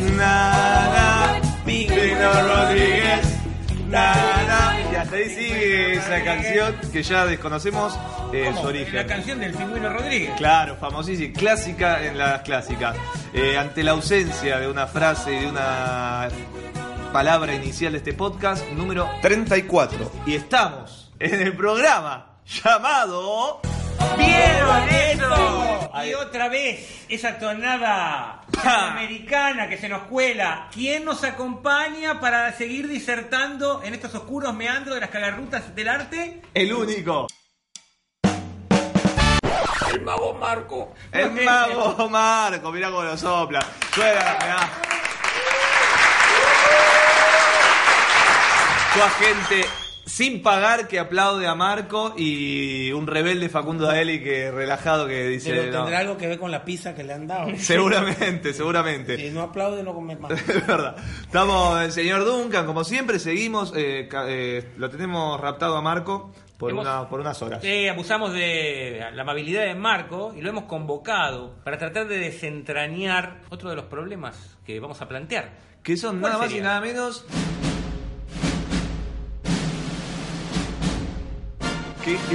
Nada, Pino Rodríguez. Nada. Y hasta ahí sigue esa canción que ya desconocemos eh, su origen. La canción del pingüino Rodríguez. Claro, famosísima, clásica en las clásicas. Eh, ante la ausencia de una frase y de una palabra inicial de este podcast, número 34. Y estamos en el programa llamado... ¿Vieron eso? Y otra vez, esa tonada americana que se nos cuela. ¿Quién nos acompaña para seguir disertando en estos oscuros meandros de las calarrutas del arte? El único. El mago Marco. El mago Marco, mirá cómo lo sopla. Suena, mirá. Agente sin pagar que aplaude a Marco y un rebelde Facundo Daeli que relajado que dice. Pero no. tendrá algo que ver con la pizza que le han dado. Seguramente, seguramente. Si no aplaude, no come más. Es verdad. Estamos el señor Duncan, como siempre, seguimos. eh, eh, lo tenemos raptado a Marco por, Hemos- una, por unas horas. Sí, abusamos de la amabilidad de Marco y lo hemos convocado para tratar de desentrañar otro de los problemas que vamos a plantear. Que son ¿Cuál nada más y nada menos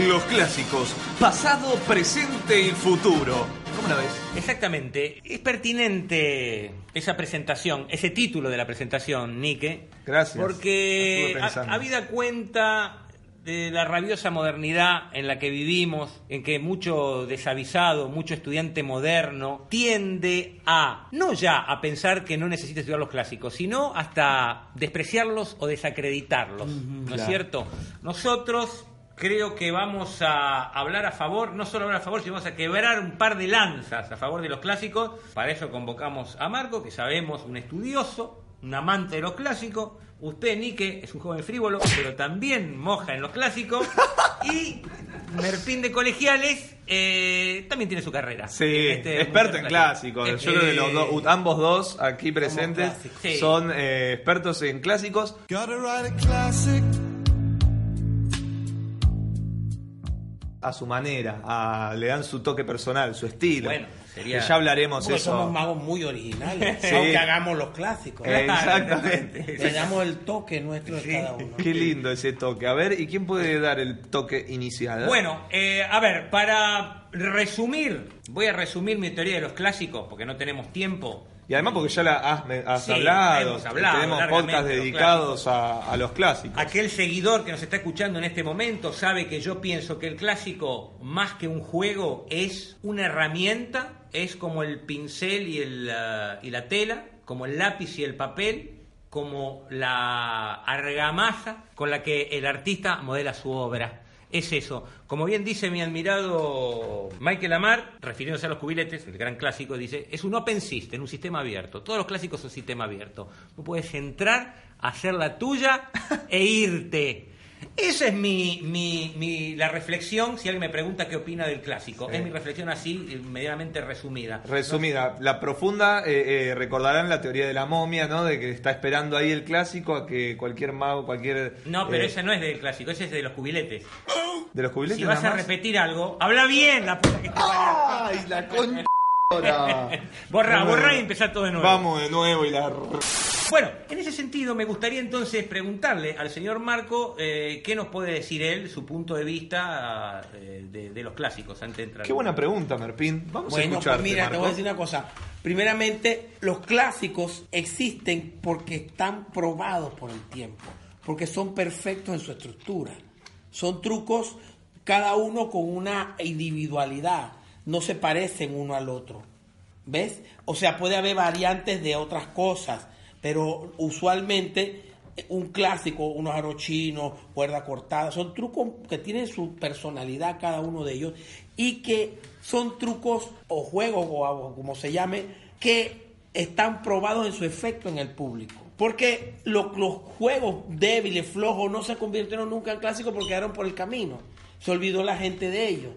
los clásicos, pasado, presente y futuro. ¿Cómo la ves? Exactamente. Es pertinente esa presentación, ese título de la presentación, Nike. Gracias. Porque ha, habida cuenta de la rabiosa modernidad en la que vivimos, en que mucho desavisado, mucho estudiante moderno tiende a, no ya a pensar que no necesita estudiar los clásicos, sino hasta despreciarlos o desacreditarlos, ¿no es cierto? Nosotros creo que vamos a hablar a favor, no solo hablar a favor, sino vamos a quebrar un par de lanzas a favor de los clásicos. Para eso convocamos a Marco, que sabemos, un estudioso, un amante de los clásicos. Usted, Nike, es un joven frívolo, pero también moja en los clásicos. Y Merpín de Colegiales eh, también tiene su carrera. Sí, este experto en clásicos. Eh, Yo creo que los ambos dos aquí presentes. Sí. son eh, expertos en clásicos. A su manera, a- le dan su toque personal, su estilo. Bueno, sería- Que ya hablaremos Porque eso. somos magos muy originales. Sí. Aunque hagamos los clásicos. Eh, Exactamente. Le damos el toque nuestro de cada uno. Qué lindo ese toque. A ver, ¿y quién puede dar el toque inicial? Bueno, eh, a ver, para resumir, voy a resumir mi teoría de los clásicos, porque no tenemos tiempo. Y además porque ya la has, me- has Sí, hablado, tenemos podcasts dedicados a, a los clásicos. Aquel seguidor que nos está escuchando en este momento sabe que yo pienso que el clásico, más que un juego, es una herramienta, es como el pincel y, el, ah, y la tela, como el lápiz y el papel, como la argamasa con la que el artista modela su obra. Es eso. Como bien dice mi admirado Michael Amar, refiriéndose a los cubiletes, el gran clásico, dice, es un open system, un sistema abierto. Todos los clásicos son sistema abierto. Tú puedes entrar, hacer la tuya e irte. Esa es mi, mi, mi- la reflexión, si alguien me pregunta qué opina del clásico. Es mi reflexión así, eh, medianamente resumida. Resumida, la profunda, eh, eh, recordarán la teoría de la momia, ¿no? De que está esperando ahí el clásico a que cualquier mago, cualquier... No, pero eh, ese no es del clásico, ese es de los cubiletes. De los cubiletes Si vas nada a repetir algo, habla bien, la puta que te. ¡Ay, la con... Borra, borra y empezar todo de nuevo. Vamos de nuevo y la... Bueno, en ese sentido me gustaría entonces preguntarle al señor Marco eh, qué nos puede decir él, su punto de vista eh, de, de los clásicos antes de entrar. Qué buena pregunta, Merpín. Vamos a Bueno, escucharte, pues mira, te voy a decir una cosa. Primeramente, los clásicos existen porque están probados por el tiempo, porque son perfectos en su estructura. Son trucos, cada uno con una individualidad, no se parecen uno al otro. ¿Ves? O sea, puede haber variantes de otras cosas, pero usualmente eh, un clásico, unos aros chinos, cuerda cortada, son trucos que tienen su personalidad cada uno de ellos y que son trucos o juegos o, como se llame, que están probados en su efecto en el público. Porque lo- los juegos débiles, flojos, no se convirtieron nunca en clásicos porque quedaron por el camino. Se olvidó la gente de ellos.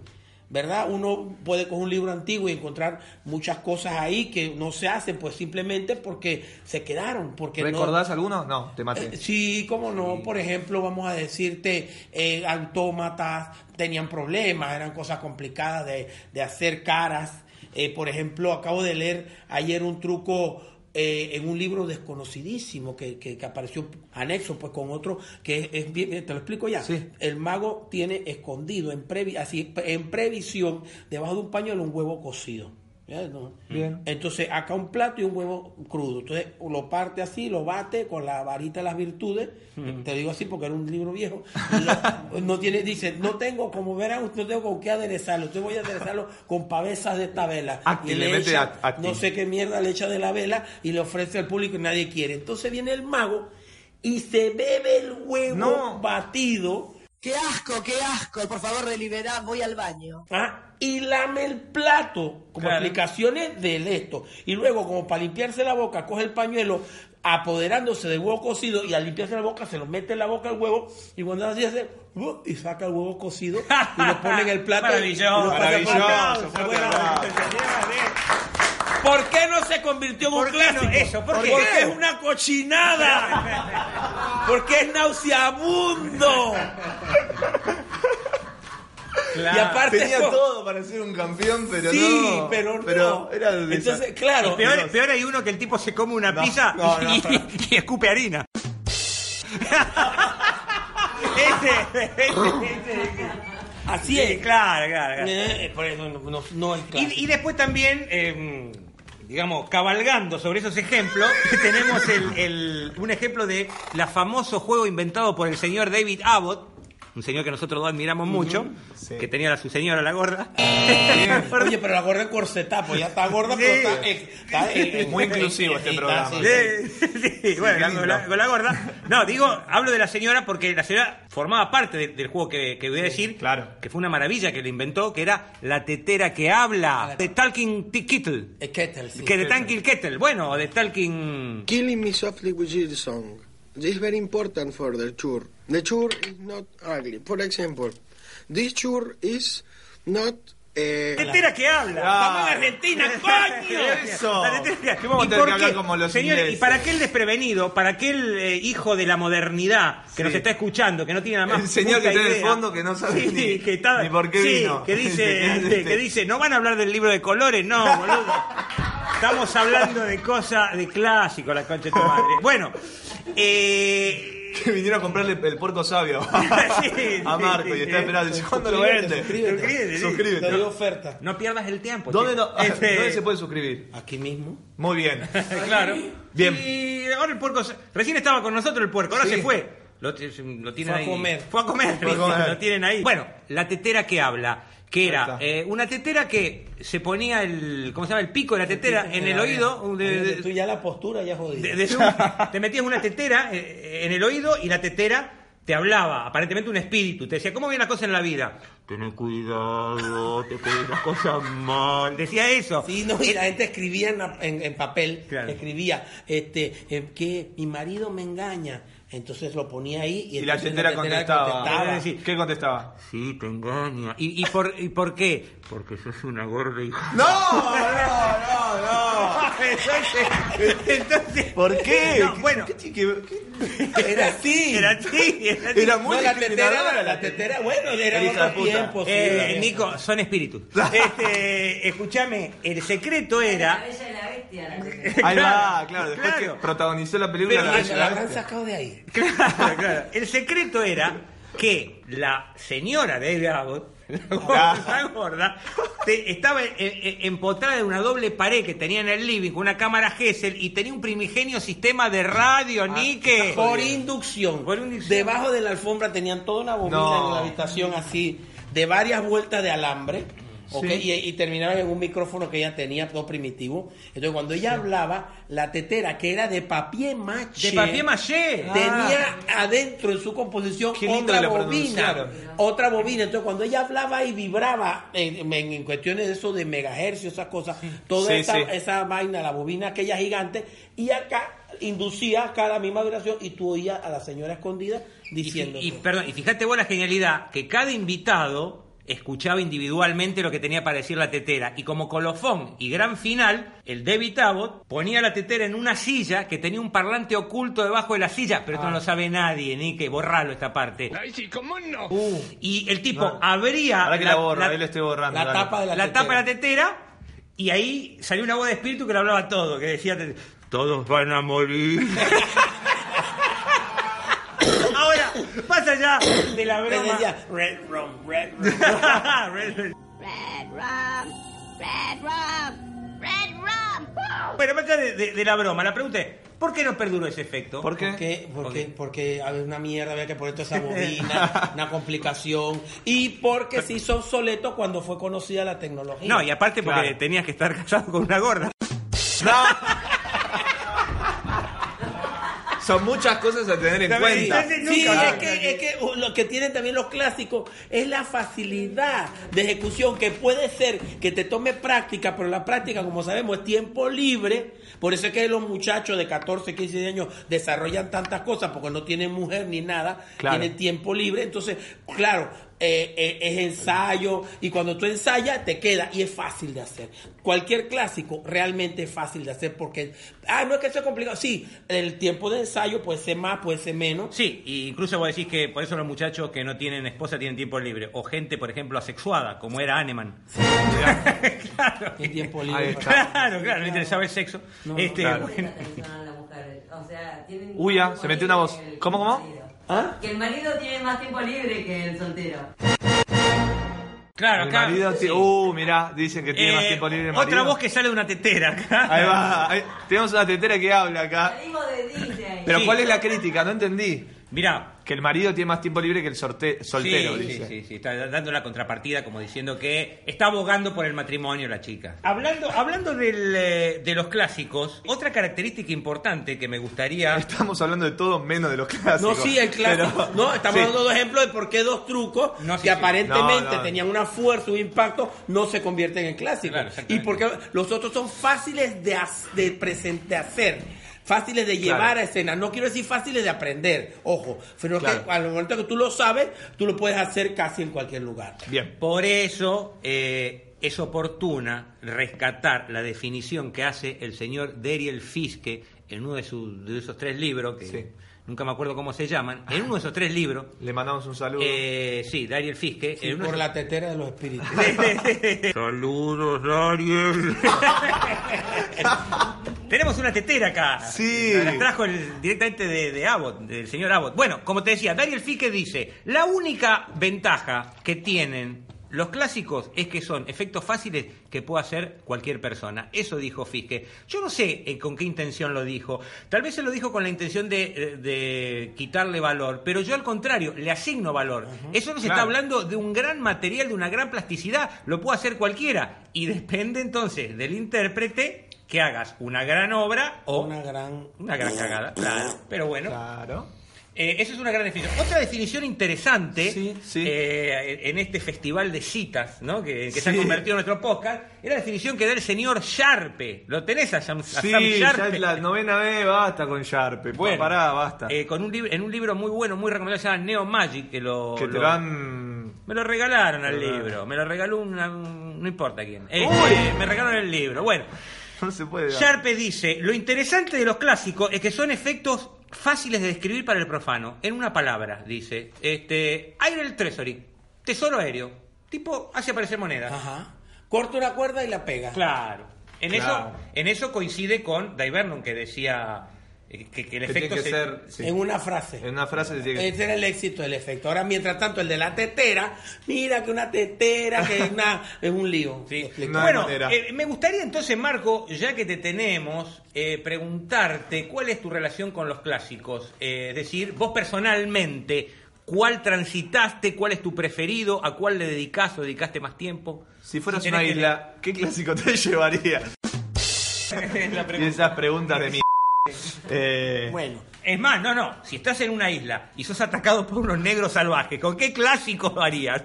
¿Verdad? Uno puede coger un libro antiguo y encontrar muchas cosas ahí que no se hacen, pues simplemente porque se quedaron. Porque no- ¿Recordás alguno? No, te maté. eh, sí, cómo no. Por ejemplo, vamos a decirte, eh, autómatas tenían problemas, eran cosas complicadas de, de hacer caras. Eh, por ejemplo, acabo de leer ayer un truco eh, en un libro desconocidísimo que, que- que apareció anexo pues con otro que es, bien, te lo explico ya. Sí. El mago tiene escondido en, previ- así, en previsión debajo de un pañuelo un huevo cocido. ¿Ya? ¿No? Bien. Entonces, acá un plato y un huevo crudo. Entonces, lo parte así, lo bate con la varita de las virtudes. Te digo así porque era un libro viejo. Y lo- no tiene, dice, no tengo, como verán, no tengo con qué aderezarlo. Entonces voy a aderezarlo con pavesas de esta vela. Acti, le echa, no sé qué mierda le echa de la vela y le ofrece al público y nadie quiere. Entonces viene el mago y se bebe el huevo No. batido. ¡Qué asco, qué asco! Por favor, deliberá, voy al baño. ¿ah? Y lame el plato como Claro. explicaciones del esto y luego como para limpiarse la boca coge el pañuelo apoderándose del huevo cocido y al limpiarse la boca se lo mete en la boca el huevo y cuando así hace ¡uh! y saca el huevo cocido y lo pone en el plato Maravilloso, por. ¿Por qué no se convirtió en un clásico? Eso, ¿por qué? Porque es una cochinada. Porque es nauseabundo. Y aparte Tenía todo para ser un campeón, pero sí, no. pero no. Pero era el Entonces, claro. peor, peor hay uno que el tipo se come una No, pizza no, no. y, y escupe harina. ese, ese, ese. Así Sí, es. claro, claro. claro. Eh, por eso no, no- no es clásico. Y, y después también, eh, digamos, cabalgando sobre esos ejemplos, tenemos el- el- un ejemplo de la famoso juego inventado por el señor David Abbott, un señor que nosotros dos admiramos mucho, Sí. que tenía a su señora la gorda. Oye, pero la gorda en corsetá, pues ya está gorda, Sí. pero está, está, eh, Muy inclusivo este está, programa. sí, Sí, sí, bueno, con, la, con la gorda. No, digo, hablo de la señora porque la señora formaba parte de- del juego que, que voy a decir. claro. Que fue una maravilla que le inventó, que era la tetera que habla. De Talking Kettle. Kettle, sí. que de Talking Kettle. Bueno, de Talking. Killing me softly with your song. This is very important for the chur. The chur is not ugly. For example, this chur is not. Eh, Tetera que habla. Estamos en Argentina, coño. Eso. La tetera Que vamos a ¿Y tener por que hablar qué? como los Señores, ingleses. y para aquel desprevenido, para aquel eh, hijo de la modernidad que Sí. nos está escuchando, que no tiene nada más. El señor puta que está en el idea. fondo que no sabe Sí, ni- que está- ni por qué sí, vino. Que dice, Este, este, que dice, no van a hablar del libro de colores, no, boludo. Estamos hablando de cosas, de clásicos, la concha de tu madre. Bueno, eh. Que vinieron a comprarle el puerco sabio Sí, a Marco sí, y está esperando. Dice, ¿cuándo lo Suscríbete, vende? suscríbete. Suscríbete. Te doy oferta. No pierdas el tiempo. ¿Dónde, chico. no- Este- ¿Dónde se puede suscribir? Aquí mismo. Muy bien. claro. Bien. Y ahora el puerco. Recién estaba con nosotros el puerco, ahora Sí. se fue. Lo, lo tienen Fue a ahí. comer. Fue a comer. Fue a comer. Lo tienen ahí. Bueno, la tetera que habla. Que era eh, una tetera que se ponía el. ¿Cómo se llama? El pico de la tetera en el oído. de- de- Tú ya la postura ya jodida. de- de- te metías una tetera eh, en el oído y la tetera te hablaba, aparentemente un espíritu, te decía, ¿cómo viene la cosa en la vida? Tener cuidado, te pueden las cosas mal. Decía eso. Sí, no, y la gente escribía en, la- en- en papel, Claro. escribía, este, eh, que mi marido me engaña. Entonces lo ponía ahí y, Y la tetera contestaba. contestaba. ¿Qué contestaba? Sí, te engaña. ¿Y, y, por, ¿Y por qué? Porque sos una gorda hija. ¡No! ¡No, no, Entonces, entonces- ¿Por qué? No, bueno, ¿Qué, qué- qué- Era así. era así, era así. Era muy No, la tetera, la tetera, bueno, era tiempos. sí, Eh, Nico, son espíritus. Este, escúchame, el secreto era. Ahí va, claro. Después Claro. que protagonizó la película Pero La Bella y la la habrán Bestia. sacado de ahí. Claro, claro. El secreto era que la señora de David Abbott, la gorda, la gorda, te- estaba en- en- empotrada en una doble pared que tenía en el living con una cámara Gesell y tenía un primigenio sistema de radio, Nike. Por inducción. Por inducción. Debajo de la alfombra tenían toda una bobina No. en la habitación así, de varias vueltas de alambre. ¿Ok? Y, y en un micrófono que ella tenía todo primitivo. Entonces, cuando ella hablaba, la tetera, que era de papier maché, De papier maché. tenía adentro en su composición otra bobina. Otra bobina. Entonces, cuando ella hablaba y vibraba en, en- en cuestiones de eso de megahercios, esas cosas, toda Sí, esa, esa vaina, la bobina aquella gigante, y acá inducía acá la misma vibración y tú oías a la señora escondida Y, diciendo. y- perdón, y fíjate vos la genialidad que cada invitado escuchaba individualmente lo que tenía para decir la tetera y como colofón y gran final el David Abbott ponía la tetera en una silla que tenía un parlante oculto debajo de la silla pero esto no lo sabe nadie ni que borrarlo esta parte Ay, sí, ¿cómo no? y el tipo No. abría Ahora que la, borro, ahí lo estoy borrando. la dale. tapa de la, la tetera. tapa de la tetera y ahí salió una voz de espíritu que lo hablaba todo, que decía, todos van a morir. Pasa ya de la broma. decía, red rum, red rum. Red- Red rum, red rum, red rum. bueno, más allá de, de- de la broma, la pregunta es, ¿por qué no perduró ese efecto? ¿Por qué? ¿Por qué? Porque, Ok. porque había una mierda, había que poner toda esa bobina, una complicación. Y porque se hizo obsoleto cuando fue conocida la tecnología. No, y aparte porque Claro. tenías que estar casado con una gorda. Son muchas cosas a tener en cuenta. entonces, Sí, es que, es que uh, lo que tienen también los clásicos es la facilidad de ejecución, que puede ser que te tome práctica, pero la práctica, como sabemos, es tiempo libre. Por eso es que los muchachos de 14, 15 años desarrollan tantas cosas, porque no tienen mujer ni nada, Claro. tienen tiempo libre. Entonces, claro, eh, eh, es ensayo, y cuando tú ensayas, te queda, y es fácil de hacer. Cualquier clásico realmente es fácil de hacer, porque, ah, no es que sea complicado. Sí, el tiempo de ensayo puede ser más, puede ser menos. Sí, y incluso vos decís que por eso los muchachos que no tienen esposa tienen tiempo libre. O gente, por ejemplo, asexuada, como era Aneman. claro. Tiene tiempo libre. está. Claro, claro, no interesaba el sexo. este, claro. bueno, O sea, tienen Uy, ya, tiempo se metió una voz. ¿Cómo, cómo? ¿Ah? Que el marido tiene más tiempo libre que el soltero. claro, El acá. marido, sí. uh, mirá, dicen que tiene más Eh, tiempo libre el Otra voz que sale de una tetera acá. Ahí va, ahí- tenemos una tetera que habla acá. Salimos de Disney. Pero Sí. ¿cuál es la crítica? No entendí. Mirá. Que el marido tiene más tiempo libre que el sorte- soltero, sí, dice. sí, sí, sí, está dando la contrapartida como diciendo que está abogando por el matrimonio la chica. Hablando, hablando del, eh, de los clásicos, otra característica importante que me gustaría... Estamos hablando de todo menos de los No, clásicos. sí, el clásico. Pero- no, estamos sí. dando dos ejemplos de por qué dos trucos No, sí, que sí. aparentemente No, no. tenían una fuerza, un impacto, no se convierten en clásicos. Claro, y porque los otros son fáciles de, de, de hacer. Fáciles de llevar Claro. a escena, no quiero decir fáciles de aprender, ojo, pero Claro. que al momento que tú lo sabes, tú lo puedes hacer casi en cualquier lugar. Bien. Por eso eh, es oportuna rescatar la definición que hace el señor Dariel Fiske en uno de, sus- de esos tres libros, que Sí. Nunca me acuerdo cómo se llaman, en uno de esos tres libros, Le mandamos un saludo. eh, sí, Dariel Fiske, Sí, en uno por de la tetera de los espíritus. Saludos, Dariel. Tenemos una tetera acá. Sí. La trajo el- directamente de, de Abbott, del señor Abbott. Bueno, como te decía, Dariel Fique dice, la única ventaja que tienen los clásicos es que son efectos fáciles que puede hacer cualquier persona. Eso dijo Fiske. Yo no sé eh, con qué intención lo dijo. Tal vez se lo dijo con la intención de, eh, de quitarle valor, pero yo al contrario, le asigno valor. Eso nos está Claro. hablando de un gran material, de una gran plasticidad. Lo puede hacer cualquiera. Y depende entonces del intérprete que hagas una gran obra o Una gran... una gran cagada. Claro. Pero bueno. Claro. Eh, esa es una gran definición. Otra definición interesante Sí, sí. eh, en este festival de citas ¿no? que, que se ha convertido en nuestro podcast es la definición que da el señor Sharpe. ¿Lo tenés a Sam, a Sí, Sam ya es la novena vez, basta con Sharpe. Bueno, Pará, basta. eh, con un en un libro muy bueno, muy recomendado, se llama Neo Magic, que lo... que te lo- lo han... Me lo regalaron al libro, me lo regaló una... un- no importa quién. Este, me regalaron el libro. Bueno, No se puede. Sharpe dice, lo interesante de los clásicos es que son efectos fáciles de describir para el profano. En una palabra, dice. Este, Aire el Treasury, tesoro aéreo. Tipo, hace aparecer monedas. Ajá. Corta una cuerda y la pega. Claro. En, Claro. Eso, en eso coincide con Dai Vernon, que decía que, que el Que tiene efecto que se- ser... sí. En una frase. En una frase tiene que... Ese era el éxito del efecto. Ahora, mientras tanto, el de la tetera, mira que una tetera, que es, una, es un lío. Sí. No bueno, eh, me gustaría entonces, Marco, ya que te tenemos, eh, preguntarte cuál es tu relación con los clásicos. Eh, es decir, vos personalmente, cuál transitaste, cuál es tu preferido, a cuál le dedicás o dedicaste más tiempo. Si fueras una que- isla, ¿qué clásico te llevaría? y esas preguntas de mi. Eh, Bueno, Es más, no, no, si estás en una isla y sos atacado por unos negros salvajes, ¿con qué clásico harías?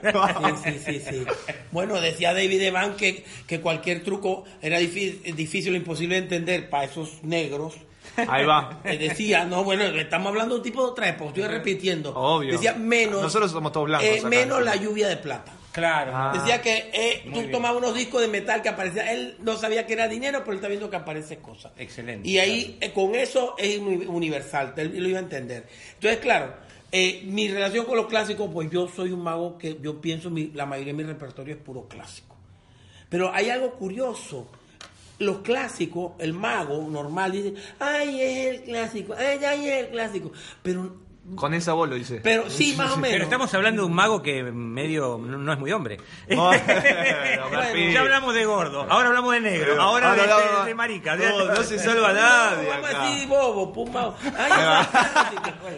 sí, sí, sí, sí. Bueno, decía David Evan que, que cualquier truco era difícil, difícil o imposible de entender para esos negros. Ahí va. Eh, Decía, no, bueno, estamos hablando de un tipo de otra época, estoy repitiendo. Obvio. Decía menos. Nosotros somos todos blancos eh, acá, menos sí. la lluvia de plata. Claro. Ah. Decía que eh, tú bien. tomabas unos discos de metal que aparecían. Él no sabía que era dinero, pero él está viendo que aparece cosas. Excelente. Y ahí, eh, con eso es uni- universal. Él lo iba a entender. Entonces, claro, eh, mi relación con los clásicos, pues yo soy un mago que yo pienso, mi- la mayoría de mi repertorio es puro clásico. Pero hay algo curioso. Los clásicos, el mago normal dice, ay, es el clásico, ay, ay, es el clásico. Pero, Con esa voz lo dice. pero sí, más o menos. Pero estamos hablando de un mago que medio no, no es muy hombre. Bueno, ya hablamos de gordo, ahora hablamos de negro, Pero ahora, de, hablamos- de- de marica. No, no se salva nadie Vamos así, bobo, pum. Ay,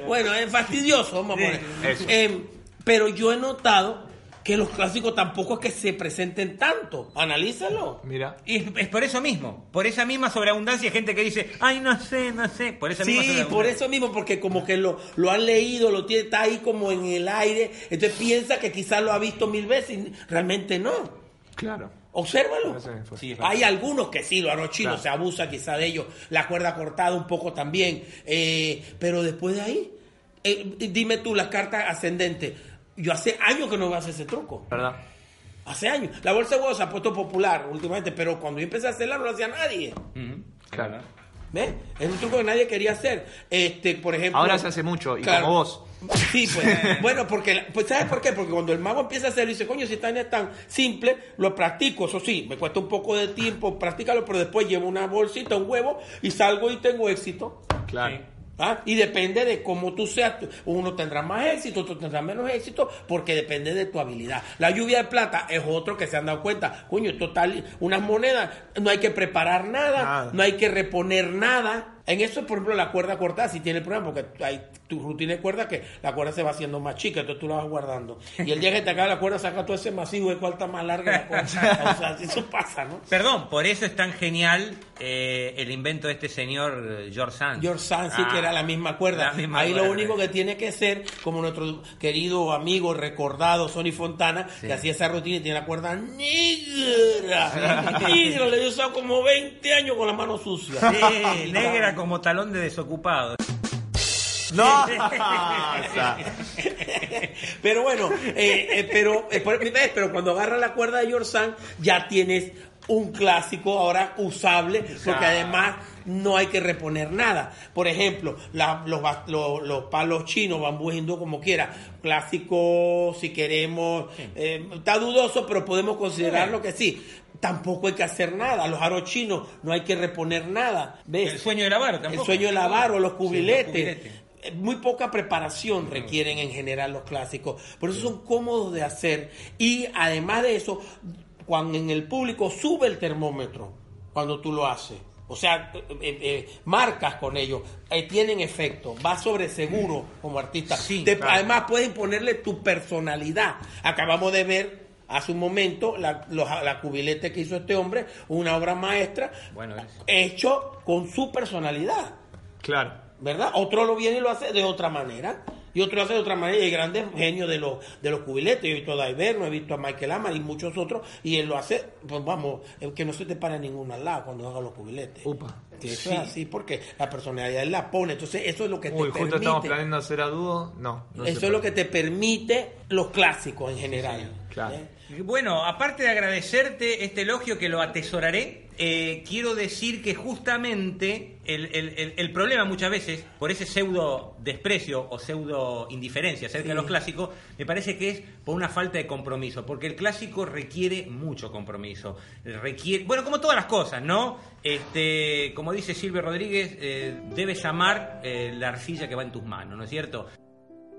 bueno, es fastidioso, vamos a poner. Eh, pero yo he notado que los clásicos tampoco es que se presenten tanto. Analízalo. Mira. Y es, es por eso mismo, por esa misma sobreabundancia, hay gente que dice, ay, no sé, no sé, por esa misma Sí, por eso mismo, porque como que lo, lo han leído, lo tiene, está ahí como en el aire, entonces piensa que quizás lo ha visto mil veces y realmente no. Claro. Obsérvalo. Sí. Hay algunos que sí, lo arrochino, Claro. se abusa quizá de ellos, la cuerda cortada un poco también, eh, pero después de ahí, eh, dime tú, la carta ascendente, yo hace años que no voy a hacer ese truco, ¿Verdad? hace años. La bolsa de huevos se ha puesto popular últimamente, pero cuando yo empecé a hacerla no lo hacía nadie. Claro. ¿Ves? Es un truco que nadie quería hacer. Este, por ejemplo. Ahora se hace mucho, y Claro. como vos. Sí, pues. bueno, porque, pues, ¿sabes por qué? Porque cuando el mago empieza a hacerlo y dice, coño, si esta es tan simple, lo practico. Eso sí, me cuesta un poco de tiempo practicarlo, pero después llevo una bolsita, un huevo, y salgo y tengo éxito. Claro. ¿Ah? Y depende de cómo tú seas. Uno tendrá más éxito, otro tendrá menos éxito, porque depende de tu habilidad. La lluvia de plata es otro que se han dado cuenta. Coño, esto tal, unas monedas, no hay que preparar nada, Nada. no hay que reponer nada. En eso, por ejemplo, la cuerda cortada sí tiene el problema, porque hay tu rutina de cuerda que la cuerda se va haciendo más chica, entonces tú la vas guardando. Y el día que te acaba la cuerda, saca todo ese masivo de cuál está más larga la cuerda. O sea, eso pasa, ¿no? Perdón, por eso es tan genial eh, el invento de este señor eh, George Sand. George Sand, sí, Ah, que era la misma cuerda. la misma Ahí lo único que tiene que ser, como nuestro querido amigo recordado Sonny Fontana, que hacía esa rutina y tiene la cuerda negra. negra, le he usado como 20 años con la mano sucia. Sí, negra como talón de desocupado. ¡No! pero bueno, eh, eh, pero, eh, pero cuando agarra la cuerda de George Sand, ya tienes un clásico ahora usable, porque además no hay que reponer nada. Por ejemplo, la- los, los, los palos chinos, bambú hindú, como quiera, clásico, si queremos, eh, está dudoso, pero podemos considerarlo que sí. Tampoco hay que hacer nada. Los aros chinos no hay que reponer nada. ¿Ves? El sueño de lavar El tampoco. sueño de lavar o los cubiletes. cubiletes. Eh, Muy poca preparación requieren en general los clásicos. Por eso son cómodos de hacer. Y además de eso, cuando en el público sube el termómetro, cuando tú lo haces. O sea, eh, eh, eh, marcas con ellos, eh, tienen efecto, va sobre seguro como artista. Sí, Te- claro. Además, puedes ponerle tu personalidad. Acabamos de ver hace un momento la, los- la cubilete que hizo este hombre, una obra maestra, Bueno, hecho con su personalidad. Claro. ¿Verdad? Otro lo viene y lo hace de otra manera. Y otro lo hace de otra manera. Y hay grandes genios de los, de los cubiletes. Yo he visto a Daiverno, he visto a Michael Amar y muchos otros. Y él lo hace, pues vamos, que no se te para ninguno al lado cuando haga los cubiletes. Upa. Sí, eso es así porque la personalidad él la pone. Entonces, eso es lo que te Uy, justo permite. estamos planeando hacer a dúo. No. eso es lo que te permite los clásicos en general. Claro. ¿Eh? Bueno, aparte de agradecerte este elogio que lo atesoraré, eh, quiero decir que justamente el, el- el- el problema muchas veces, por ese pseudo desprecio o pseudo indiferencia acerca de los clásicos, me parece que es por una falta de compromiso, porque el clásico requiere mucho compromiso. Requiere, bueno, como todas las cosas, ¿no? Este, como dice Silvio Rodríguez, eh, debes amar eh, la arcilla que va en tus manos, ¿no es cierto?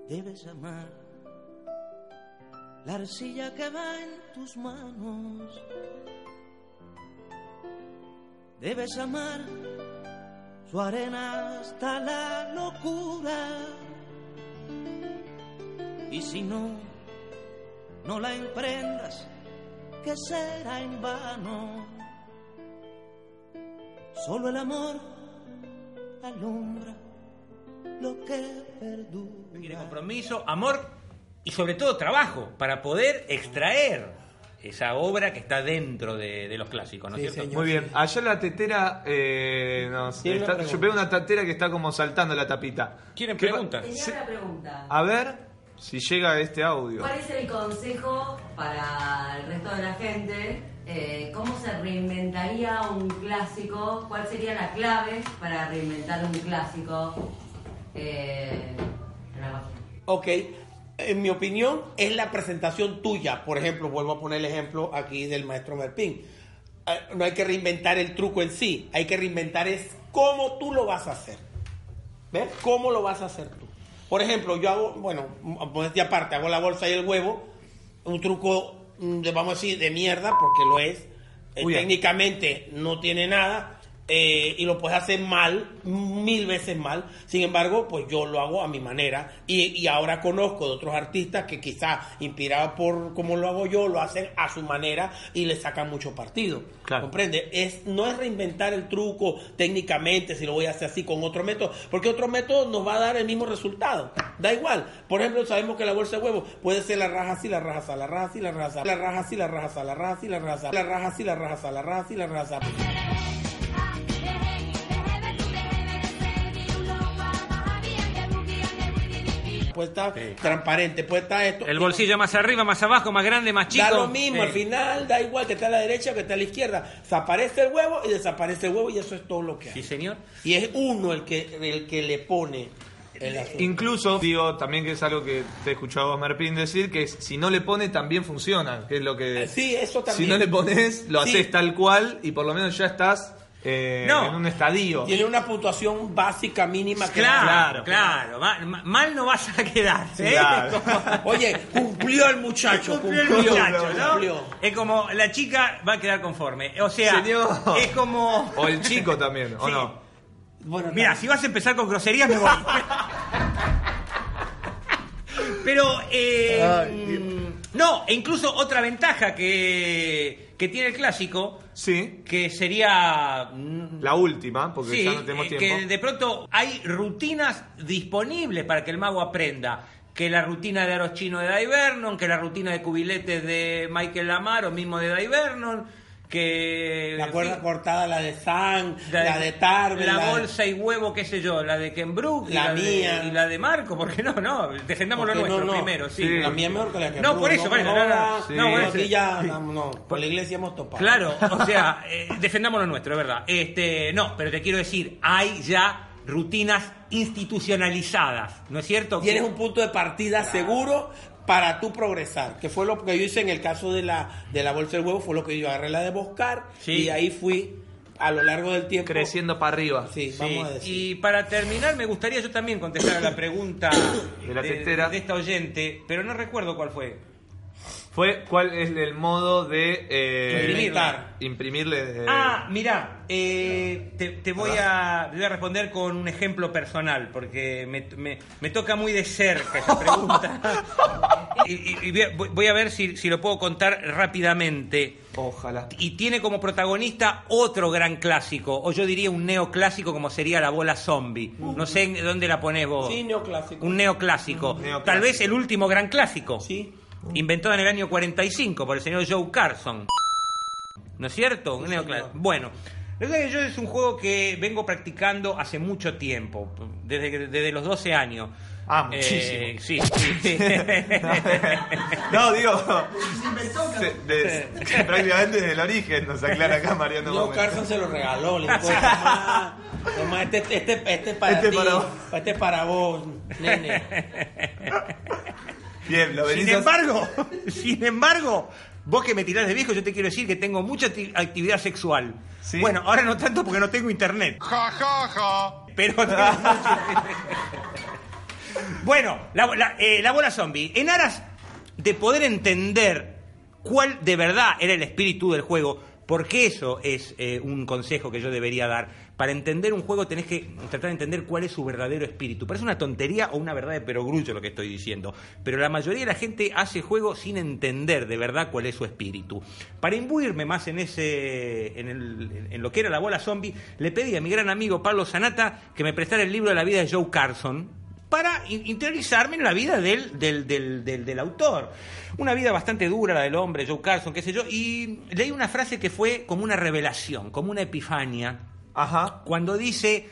Debes amar la arcilla que va en tus manos. Debes amar su arena hasta la locura. Y si no, no la emprendas, que será en vano. Solo el amor alumbra lo que perdura. Requiere compromiso, amor y sobre todo trabajo para poder extraer esa obra que está dentro de, de los clásicos, ¿no es cierto? Muy bien, allá la tetera, eh, nos- está- yo veo una tetera que está como saltando la tapita. ¿Quieren ¿Qué pa- preguntas? Tenía una pregunta. A ver si llega este audio. ¿Cuál es el consejo para el resto de la gente? Eh, ¿Cómo se reinventaría un clásico? ¿Cuál sería la clave para reinventar un clásico eh, en la página? Ok, en mi opinión es la presentación tuya. Por ejemplo, vuelvo a poner el ejemplo aquí del maestro Merpín. Eh, No hay que reinventar el truco en sí, hay que reinventar es cómo tú lo vas a hacer. ¿Ves? ¿Cómo lo vas a hacer tú? Por ejemplo, yo hago, bueno, pues aparte, hago la bolsa y el huevo, un truco, mm, de- vamos a decir, de mierda, porque lo es. Eh, técnicamente no tiene nada eh, y lo puedes hacer mal, mil veces mal. Sin embargo, pues yo lo hago a mi manera y, y ahora conozco de otros artistas que quizás inspirados por cómo lo hago yo, lo hacen a su manera y le sacan mucho partido. ¿Comprende? Es, no es reinventar el truco técnicamente si lo voy a hacer así con otro método, porque otro método nos va a dar el mismo resultado. Da igual. Por ejemplo, sabemos que la bolsa de huevo puede ser la raja así, la raja así, la raja así, la raja así, la raja así, la raja así, la raja así, la raja así, la raja así, la raja así, la raja así, la raja así. Puede estar transparente, puede estar esto. El bolsillo más arriba, más abajo, más grande, más chico. Da lo mismo, al final da igual que está a la derecha o que está a la izquierda. Desaparece el huevo y desaparece el huevo y eso es todo lo que hay. Sí, señor. Y es uno el que, el que le pone el asunto. Incluso, digo, también que es algo que te he escuchado a Merpín decir, que es, si no le pone también funciona, que es lo que... Sí, eso también. Si no le pones, lo Sí. haces tal cual y por lo menos ya estás eh, No. en un estadio. Tiene una puntuación básica mínima que Claro, claro. Ma- Mal no vas a quedar. ¿eh? Claro. Como- Oye, cumplió el muchacho. Cumplió el muchacho, ¿no? cumplió. Es como la chica va a quedar conforme. O sea, Señor. es como. O el chico también, ¿o Sí. no? Bueno, Mira, si vas a empezar con groserías, me voy. Pero, eh, mm, no, e incluso otra ventaja que, que tiene el clásico, sí. que sería... mm, La última, porque Sí, ya no tenemos eh, tiempo. que de pronto hay rutinas disponibles para que el mago aprenda. Que la rutina de aros chino de Dai Vernon, que la rutina de cubiletes de Michael Lamar o mismo de Dai Vernon, que... La cuerda fin, cortada, la de San, la, la de Tarver, la la de- bolsa y huevo, qué sé yo, la de Ken Brook y La de- mía. y la de Marco, porque no, no, defendamos lo Porque nuestro no. primero, sí. Sí, la mía es mejor que la que No, por eso, no sí. ya, no, no, por la iglesia hemos topado. Claro, o sea, eh, defendamos lo nuestro, es verdad. Este, no, pero te quiero decir, hay ya rutinas institucionalizadas, ¿no es cierto? Tienes un punto de partida seguro para tú progresar, que fue lo que yo hice en el caso de la, de la bolsa del huevo, fue lo que yo agarré la de Boscar Sí. y ahí fui a lo largo del tiempo. Creciendo para arriba. Sí, Sí, vamos a decir. Y para terminar, me gustaría yo también contestar a la pregunta De la tetera. de esta oyente, pero no recuerdo cuál fue. Fue cuál es el modo de eh, Imprimirla. imprimirle. eh, Ah, mira, eh, te, te voy a, te voy a responder con un ejemplo personal, porque me, me- me toca muy de cerca esta pregunta. y y- y voy a- voy- voy a ver si, si lo puedo contar rápidamente. Ojalá. Y tiene como protagonista otro gran clásico, o yo diría un neoclásico como sería la bola zombie. No sé en dónde la ponés vos. Sí, neoclásico. Un neoclásico. neoclásico. Tal vez el último gran clásico. Sí. Inventado en el año 45 por el señor Joe Carson. ¿No es cierto? Bueno, la verdad que yo es un juego que vengo practicando hace mucho tiempo, desde, desde los 12 años. Ah, Eh, muchísimo. sí, sí. No, digo. se- de- prácticamente desde el origen nos aclara acá Mariano Leo Gómez. Carson se lo regaló, le dijo, "Tomá, tomá, este, este, este es para Este ti, para vos". este es para vos, nene. Bien, lo venís Sin a- embargo, sin embargo, vos que me tirás de viejo, yo te quiero decir que tengo mucha acti- actividad sexual. ¿Sí? Bueno, ahora no tanto porque no tengo internet. Pero tengo mucha- Bueno, la, la- eh, la bola zombie. En aras de poder entender cuál de verdad era el espíritu del juego, Porque eso es eh, un consejo que yo debería dar. Para entender un juego tenés que tratar de entender cuál es su verdadero espíritu. Parece una tontería o una verdad de perogrullo lo que estoy diciendo. Pero la mayoría de la gente hace juego sin entender de verdad cuál es su espíritu. Para imbuirme más en ese. en, el- en lo que era la bola zombie, le pedí a mi gran amigo Pablo Sanata que me prestara el libro de la vida de Joe Carson para in- interiorizarme en la vida del, del, del- del autor. Una vida bastante dura, la del hombre, Joe Carson, qué sé yo, y leí una frase que fue como una revelación, como una epifania, Ajá. cuando dice,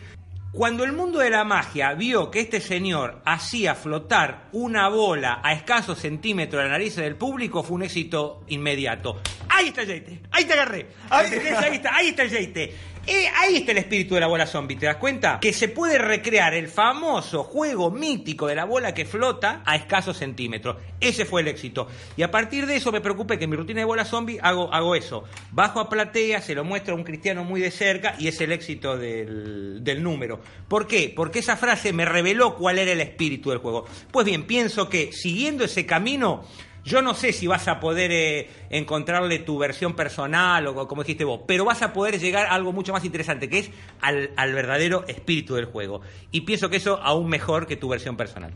cuando el mundo de la magia vio que este señor hacía flotar una bola a escasos centímetros de la nariz del público, fue un éxito inmediato. Ahí está el ahí te agarré. Ahí está, ahí está el. Eh, ahí está el espíritu de la bola zombie, ¿te das cuenta? Que se puede recrear el famoso juego mítico de la bola que flota a escasos centímetros. Ese fue el éxito. Y a partir de eso me preocupé que en mi rutina de bola zombie hago, hago eso. Bajo a platea, se lo muestro a un cristiano muy de cerca y es el éxito del, del número. ¿Por qué? Porque esa frase me reveló cuál era el espíritu del juego. Pues bien, pienso que siguiendo ese camino... Yo no sé si vas a poder eh, encontrarle tu versión personal o como dijiste vos, pero vas a poder llegar a algo mucho más interesante, que es al, al verdadero espíritu del juego. Y pienso que eso aún mejor que tu versión personal.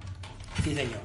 Sí, señor.